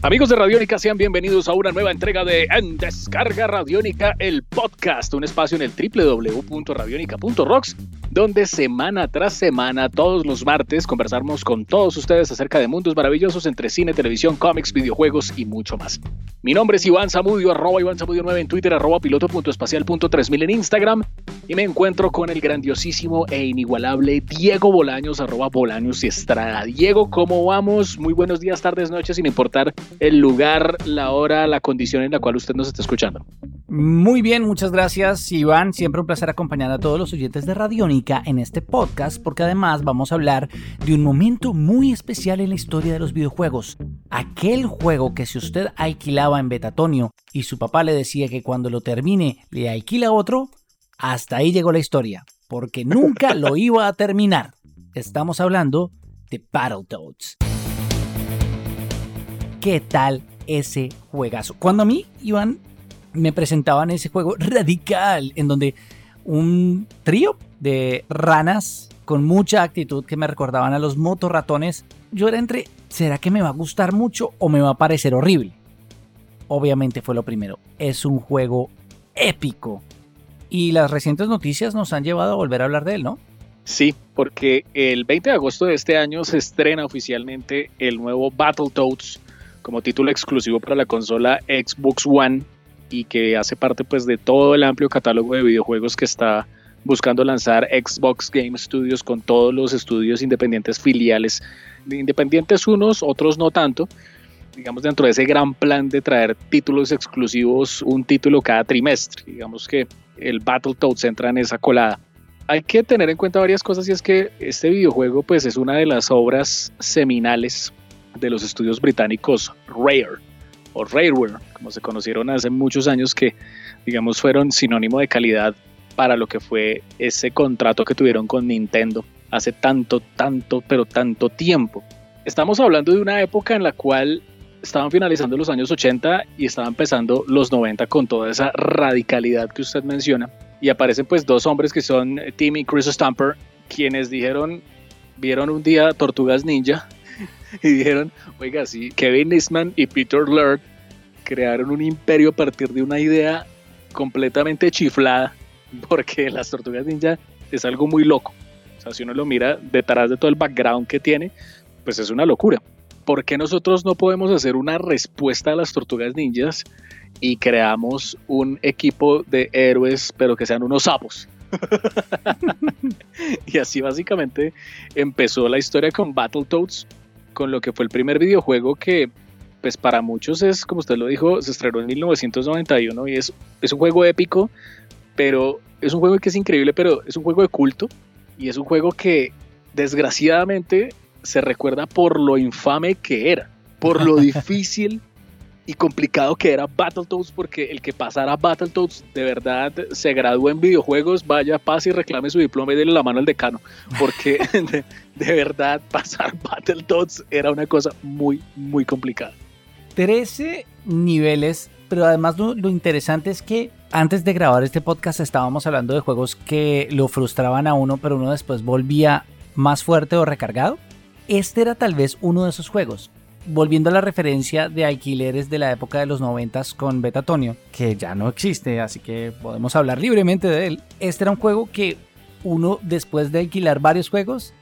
Amigos de Radiónica, sean bienvenidos a una nueva entrega de En Descarga Radiónica, el podcast, un espacio en el www.radionica.rocks, donde semana tras semana, todos los martes, conversamos con todos ustedes acerca de mundos maravillosos entre cine, televisión, cómics, videojuegos y mucho más. Mi nombre es Iván Zamudio, arroba Iván Zamudio 9 en Twitter, arroba piloto.espacial.3000 en Instagram, y me encuentro con el grandiosísimo e inigualable Diego Bolaños, arroba Bolaños y Estrada. Diego, ¿cómo vamos? Muy buenos días, tardes, noches, sin importar el lugar, la hora, la condición en la cual usted nos está escuchando. Muy bien, muchas gracias Iván. Siempre un placer acompañar a todos los oyentes de Radiónica en este podcast porque además vamos a hablar de un momento muy especial en la historia de los videojuegos. Aquel juego que si usted alquilaba en Betatonio y su papá le decía que cuando lo termine le alquila otro, hasta ahí llegó la historia, porque nunca lo iba a terminar. Estamos hablando de Battletoads. ¿Qué tal ese juegazo? Cuando a mí, Iván, me presentaban ese juego radical, en donde un trío de ranas con mucha actitud que me recordaban a los motorratones, yo era entre, ¿será que me va a gustar mucho o me va a parecer horrible? Obviamente fue lo primero, es un juego épico. Y las recientes noticias nos han llevado a volver a hablar de él, ¿no? Sí, porque el 20 de agosto de este año se estrena oficialmente el nuevo Battletoads como título exclusivo para la consola Xbox One y que hace parte pues de todo el amplio catálogo de videojuegos que está buscando lanzar Xbox Game Studios con todos los estudios independientes filiales, independientes unos, otros no tanto, digamos dentro de ese gran plan de traer títulos exclusivos, un título cada trimestre, digamos que el Battletoads entra en esa colada. Hay que tener en cuenta varias cosas y es que este videojuego pues es una de las obras seminales de los estudios británicos Rare o Rareware, como se conocieron hace muchos años, que digamos fueron sinónimo de calidad para lo que fue ese contrato que tuvieron con Nintendo hace tanto, tanto, pero tanto tiempo. Estamos hablando de una época en la cual estaban finalizando los años 80 y estaban empezando los 90 con toda esa radicalidad que usted menciona. Y aparecen pues dos hombres que son Tim y Chris Stamper, quienes dijeron, vieron un día Tortugas Ninja y dijeron, oiga, sí, Kevin Eastman y Peter Laird crearon un imperio a partir de una idea completamente chiflada, porque las tortugas ninja es algo muy loco. O sea, si uno lo mira detrás de todo el background que tiene, pues es una locura. ¿Por qué nosotros no podemos hacer una respuesta a las tortugas ninjas y creamos un equipo de héroes, pero que sean unos sapos? y así básicamente empezó la historia con Battletoads, con lo que fue el primer videojuego que pues para muchos es, como usted lo dijo, se estrenó en 1991 y es, es un juego épico, pero es un juego que es increíble, pero es un juego de culto y es un juego que desgraciadamente se recuerda por lo infame que era, por lo difícil y complicado que era Battletoads, porque el que pasara Battletoads de verdad se graduó en videojuegos, vaya, pase y reclame su diploma y déle la mano al decano, porque de, de verdad pasar Battletoads era una cosa muy, muy complicada. 13 niveles, pero además lo, lo, interesante es que antes de grabar este podcast estábamos hablando de juegos que lo frustraban a uno, pero uno después volvía más fuerte o recargado. Este era tal vez uno de esos juegos. Volviendo a la referencia de alquileres de la época de los 90 con Betatonio, que ya no existe, así que podemos hablar libremente de él. Este era un juego que uno después de alquilar varios juegos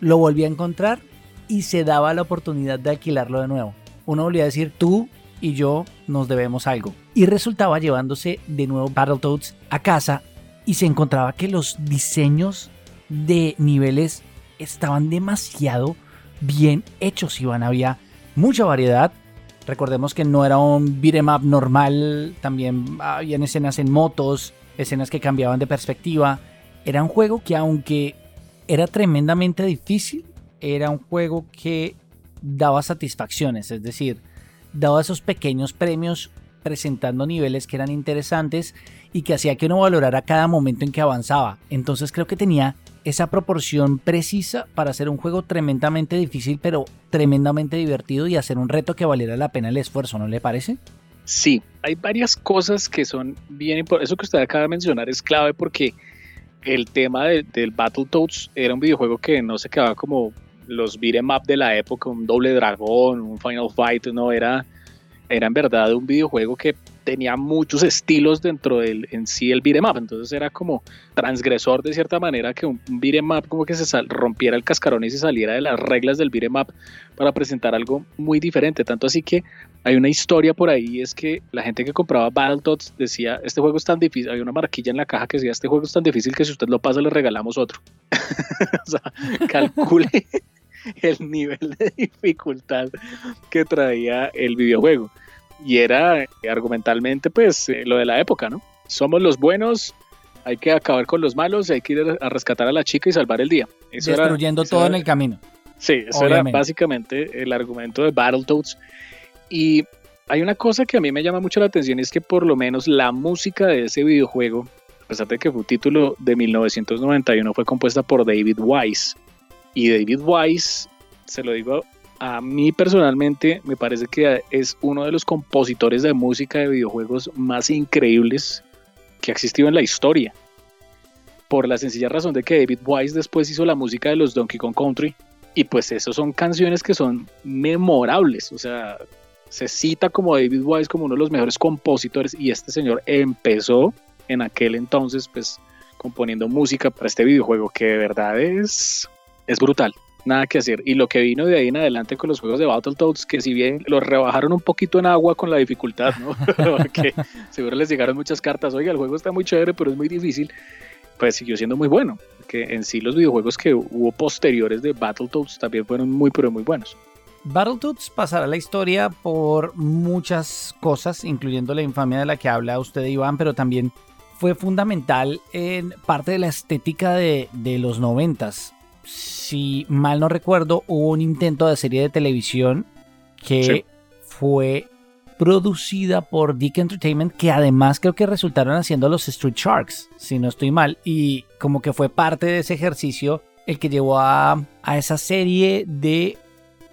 lo volvía a encontrar y se daba la oportunidad de alquilarlo de nuevo. Uno volvía a decir, tú y yo nos debemos algo. Y resultaba llevándose de nuevo Battletoads a casa y se encontraba que los diseños de niveles estaban demasiado bien hechos, Iván. Había mucha variedad. Recordemos que no era un beat'em up normal, también habían escenas en motos, escenas que cambiaban de perspectiva. Era un juego que aunque era tremendamente difícil, era un juego que daba satisfacciones, es decir, daba esos pequeños premios presentando niveles que eran interesantes y que hacía que uno valorara cada momento en que avanzaba. Entonces creo que tenía esa proporción precisa para hacer un juego tremendamente difícil pero tremendamente divertido y hacer un reto que valiera la pena el esfuerzo, ¿no le parece? Sí, hay varias cosas que son bien importantes. Eso que usted acaba de mencionar es clave porque el tema del Battletoads era un videojuego que no se quedaba como los beat'em up de la época, un doble dragón, un Final Fight, no, era, era en verdad un videojuego que tenía muchos estilos dentro del en sí el beat'em up, entonces era como transgresor de cierta manera que un, un como que se rompiera el cascarón y se saliera de las reglas del beat'em up para presentar algo muy diferente, tanto así que hay una historia por ahí, es que la gente que compraba Battletoads decía, este juego es tan difícil, hay una marquilla en la caja que decía, este juego es tan difícil que si usted lo pasa le regalamos otro. o sea, calcule el nivel de dificultad que traía el videojuego. Y era argumentalmente pues eh, lo de la época, ¿no? Somos los buenos, hay que acabar con los malos, hay que ir a rescatar a la chica y salvar el día. Eso Destruyendo era, todo en el camino. Sí, eso era básicamente el argumento de Battletoads. Y hay una cosa que a mí me llama mucho la atención, es que por lo menos la música de ese videojuego, a pesar de que fue un título de 1991, fue compuesta por David Wise. Y David Wise, se lo digo a mí personalmente, me parece que es uno de los compositores de música de videojuegos más increíbles que ha existido en la historia. Por la sencilla razón de que David Wise después hizo la música de los Donkey Kong Country. Y pues esos son canciones que son memorables. O sea, se cita como David Wise como uno de los mejores compositores. Y este señor empezó en aquel entonces, pues, componiendo música para este videojuego que de verdad es es brutal. Nada que hacer. Y lo que vino de ahí en adelante con los juegos de Battletoads, que si bien los rebajaron un poquito en agua con la dificultad, ¿no? Seguro les llegaron muchas cartas, oiga, el juego está muy chévere, pero es muy difícil, pues siguió siendo muy bueno. Que en sí los videojuegos que hubo posteriores de Battletoads también fueron muy, pero muy buenos. Battletoads pasará la historia por muchas cosas, incluyendo la infamia de la que habla usted, Iván, pero también fue fundamental en parte de la estética de, de los noventas si mal no recuerdo, hubo un intento de serie de televisión que fue producida por Dick Entertainment, que además creo que resultaron haciendo los Street Sharks, si no estoy mal, y como que fue parte de ese ejercicio el que llevó a, a esa serie de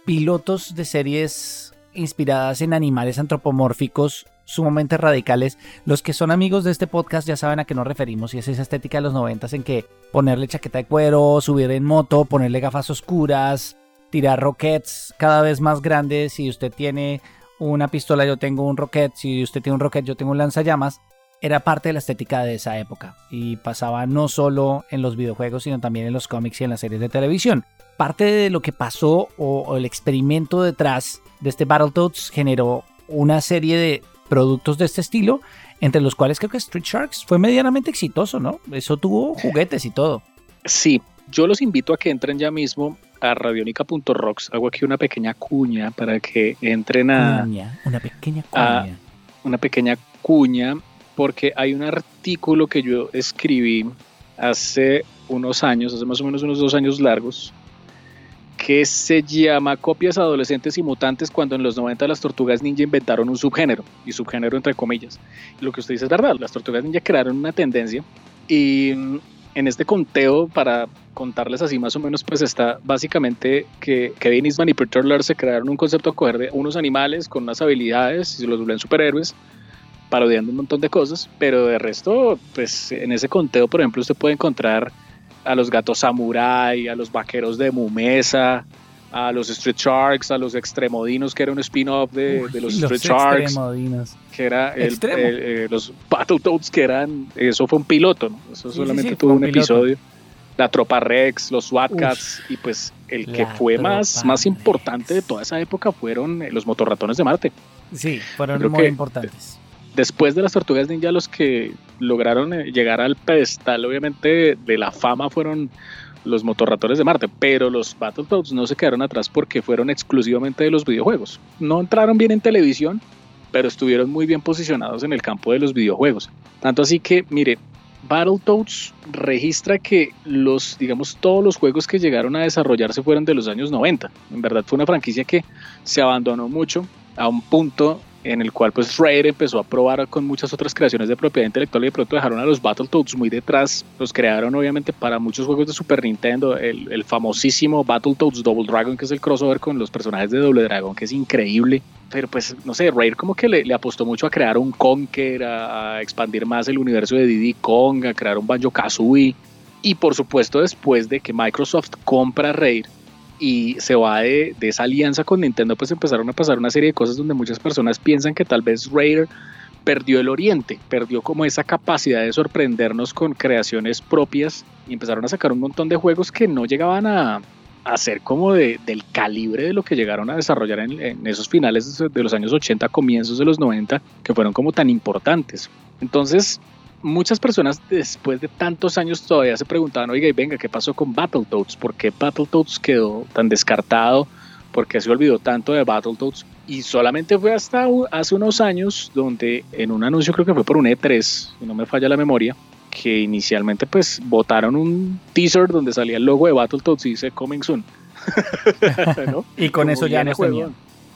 pilotos de series inspiradas en animales antropomórficos sumamente radicales. Los que son amigos de este podcast ya saben a qué nos referimos y es esa estética de los noventas en que ponerle chaqueta de cuero, subir en moto, ponerle gafas oscuras, tirar rockets cada vez más grandes. Si usted tiene una pistola, yo tengo un rocket. Si usted tiene un rocket, yo tengo un lanzallamas. Era parte de la estética de esa época y pasaba no solo en los videojuegos, sino también en los cómics y en las series de televisión. Parte de lo que pasó o, o el experimento detrás de este Battletoads generó una serie de productos de este estilo, entre los cuales creo que Street Sharks fue medianamente exitoso, ¿no? Eso tuvo juguetes y todo. Sí, yo los invito a que entren ya mismo a radionica.rocks. Hago aquí una pequeña cuña para que entren a... una pequeña cuña. una pequeña cuña, porque hay un artículo que yo escribí hace unos años, hace más o menos unos dos años largos, que se llama Copias adolescentes y mutantes cuando en los 90 las tortugas ninja inventaron un subgénero, y subgénero entre comillas. lo que usted dice es verdad, las tortugas ninja crearon una tendencia y mm, en este conteo, para contarles así más o menos, pues está básicamente que Kevin Eastman y Peter se crearon un concepto a de unos animales con unas habilidades y se los vuelven superhéroes, parodiando un montón de cosas, pero de resto, pues en ese conteo, por ejemplo, usted puede encontrar a los gatos samurai, a los vaqueros de Mumesa, a los Street Sharks, a los Extremodinos, que era un spin-off de, los Street Sharks. Que era el, eh, los Battletoads, que eran. Eso fue un piloto, ¿no? Eso solamente tuvo un, episodio. La Tropa Rex, los SWAT Cats, y pues el que fue más, más importante de toda esa época fueron los motorratones de Marte. Sí, fueron muy importantes después de las tortugas ninja los que lograron eh, llegar al pedestal obviamente de la fama fueron los motorratones de Marte, pero los Battletoads no se quedaron atrás porque fueron exclusivamente de los videojuegos. No entraron bien en televisión, pero estuvieron muy bien posicionados en el campo de los videojuegos. Tanto así que, mire, Battletoads registra que los, digamos, todos los juegos que llegaron a desarrollarse fueron de los años 90. En verdad fue una franquicia que se abandonó mucho a un punto en el cual pues Rare empezó a probar con muchas otras creaciones de propiedad intelectual y de pronto dejaron a los Battletoads muy detrás. Los crearon obviamente para muchos juegos de Super Nintendo, el, famosísimo Battletoads Double Dragon, que es el crossover con los personajes de Double Dragon, que es increíble. pero pues no sé, Rare como que le, apostó mucho a crear un Conker, a, expandir más el universo de Diddy Kong, a crear un Banjo Kazooie. Y por supuesto, después de que Microsoft compra Rare y se va de, esa alianza con Nintendo, pues empezaron a pasar una serie de cosas donde muchas personas piensan que tal vez Rare perdió el oriente, perdió como esa capacidad de sorprendernos con creaciones propias y empezaron a sacar un montón de juegos que no llegaban a, a ser como de, del calibre de lo que llegaron a desarrollar en, esos finales de los años 80, comienzos de los 90, que fueron como tan importantes. Entonces, muchas personas después de tantos años todavía se preguntaban, oiga, y venga, ¿qué pasó con Battletoads? ¿Por qué Battletoads quedó tan descartado? ¿Por qué se olvidó tanto de Battletoads? Y solamente fue hasta hace unos años donde en un anuncio, creo que fue por un E3, si no me falla la memoria, que inicialmente pues votaron un teaser donde salía el logo de Battletoads y dice Coming Soon. y con eso ya no tenían.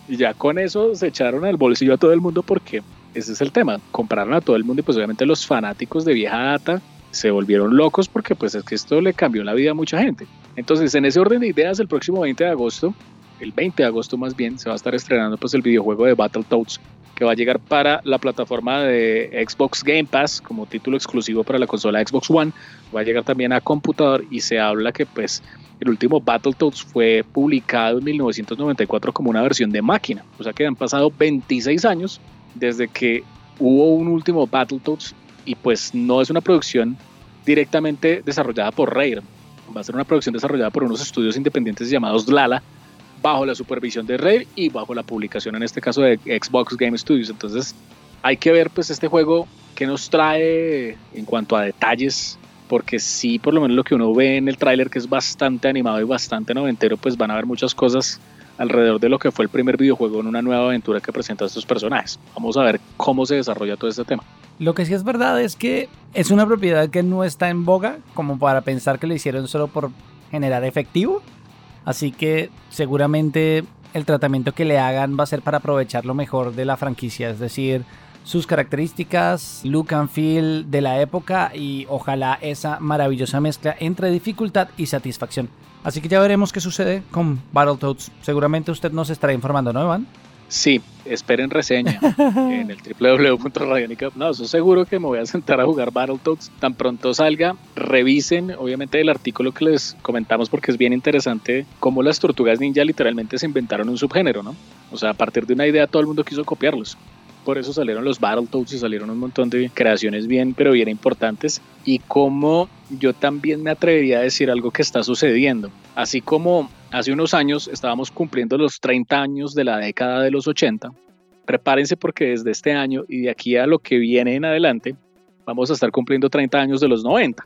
Y ya con eso se echaron al bolsillo a todo el mundo porque ese es el tema. Compraron a todo el mundo y pues obviamente los fanáticos de vieja data se volvieron locos porque pues es que esto le cambió la vida a mucha gente. Entonces en ese orden de ideas el próximo 20 de agosto, el 20 de agosto más bien, se va a estar estrenando pues el videojuego de Battletoads que va a llegar para la plataforma de Xbox Game Pass como título exclusivo para la consola Xbox One. Va a llegar también a computador y se habla que pues el último Battletoads fue publicado en 1994 como una versión de máquina. O sea que han pasado 26 años desde que hubo un último Battletoads y pues no es una producción directamente desarrollada por Rare. Va a ser una producción desarrollada por unos estudios independientes llamados Lala, bajo la supervisión de Rare y bajo la publicación en este caso de Xbox Game Studios. Entonces hay que ver pues este juego que nos trae en cuanto a detalles, porque sí por lo menos lo que uno ve en el tráiler que es bastante animado y bastante noventero, pues van a haber muchas cosas alrededor de lo que fue el primer videojuego en una nueva aventura que presenta a estos personajes. Vamos a ver cómo se desarrolla todo este tema. Lo que sí es verdad es que es una propiedad que no está en boga como para pensar que lo hicieron solo por generar efectivo. Así que seguramente el tratamiento que le hagan va a ser para aprovechar lo mejor de la franquicia, es decir, sus características, look and feel de la época y ojalá esa maravillosa mezcla entre dificultad y satisfacción. Así que ya veremos qué sucede con Battletoads. Seguramente usted nos estará informando, ¿no, Iván? Sí, esperen reseña en el www.radionica. No, eso seguro que me voy a sentar a jugar Battletoads. Tan pronto salga, revisen obviamente el artículo que les comentamos porque es bien interesante cómo las tortugas ninja literalmente se inventaron un subgénero, ¿no? O sea, a partir de una idea todo el mundo quiso copiarlos por eso salieron los Battletoads y salieron un montón de creaciones bien, pero bien importantes. Y como yo también me atrevería a decir algo que está sucediendo. Así como hace unos años estábamos cumpliendo los 30 años de la década de los 80, prepárense porque desde este año y de aquí a lo que viene en adelante, vamos a estar cumpliendo 30 años de los 90.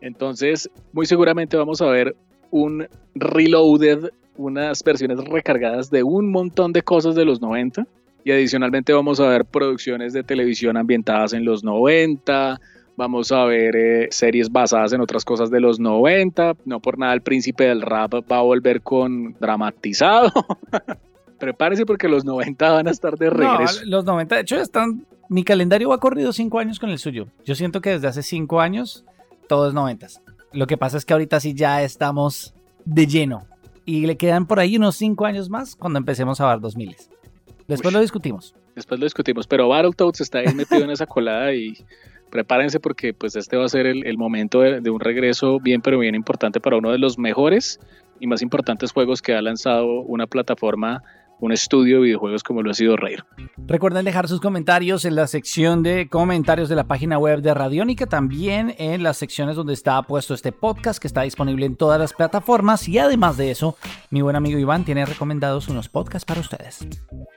Entonces, muy seguramente vamos a ver un reloaded, unas versiones recargadas de un montón de cosas de los 90 y adicionalmente vamos a ver producciones de televisión ambientadas en los 90, vamos a ver eh, series basadas en otras cosas de los 90, no por nada el príncipe del rap va a volver con dramatizado. Prepárese porque los 90 van a estar de regreso. los 90, de hecho, están. Mi calendario ha corrido 5 años con el suyo. Yo siento que desde hace 5 años todo es 90. Lo que pasa es que ahorita sí ya estamos de lleno. Y le quedan por ahí unos 5 años más cuando empecemos a ver 2000. Después lo discutimos. Después lo discutimos, pero Battletoads está ahí metido en esa colada y prepárense porque pues este va a ser el, momento de, de, un regreso bien pero bien importante para uno de los mejores y más importantes juegos que ha lanzado una plataforma un estudio de videojuegos como lo ha sido Rare. Recuerden dejar sus comentarios en la sección de comentarios de la página web de Radiónica, también en las secciones donde está puesto este podcast que está disponible en todas las plataformas y además de eso, mi buen amigo Iván tiene recomendados unos podcasts para ustedes.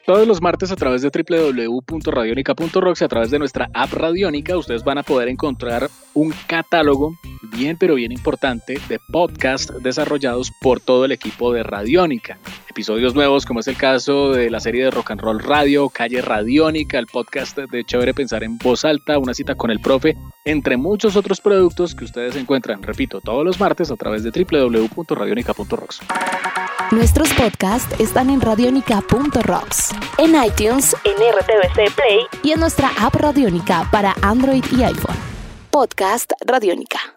Todos los martes a través de www.radionica.rocks y a través de nuestra app Radiónica ustedes van a poder encontrar un catálogo bien pero bien importante de podcasts desarrollados por todo el equipo de Radiónica. Episodios nuevos como es el caso de la serie de Rock and Roll Radio, Calle Radiónica, el podcast de Chévere Pensar en Voz Alta, una cita con el profe, entre muchos otros productos que ustedes encuentran, repito, todos los martes a través de www.radionica.rocks. Nuestros podcasts están en radionica.rocks, en iTunes, en RTVC Play y en nuestra app Radionica para Android y iPhone. Podcast Radionica.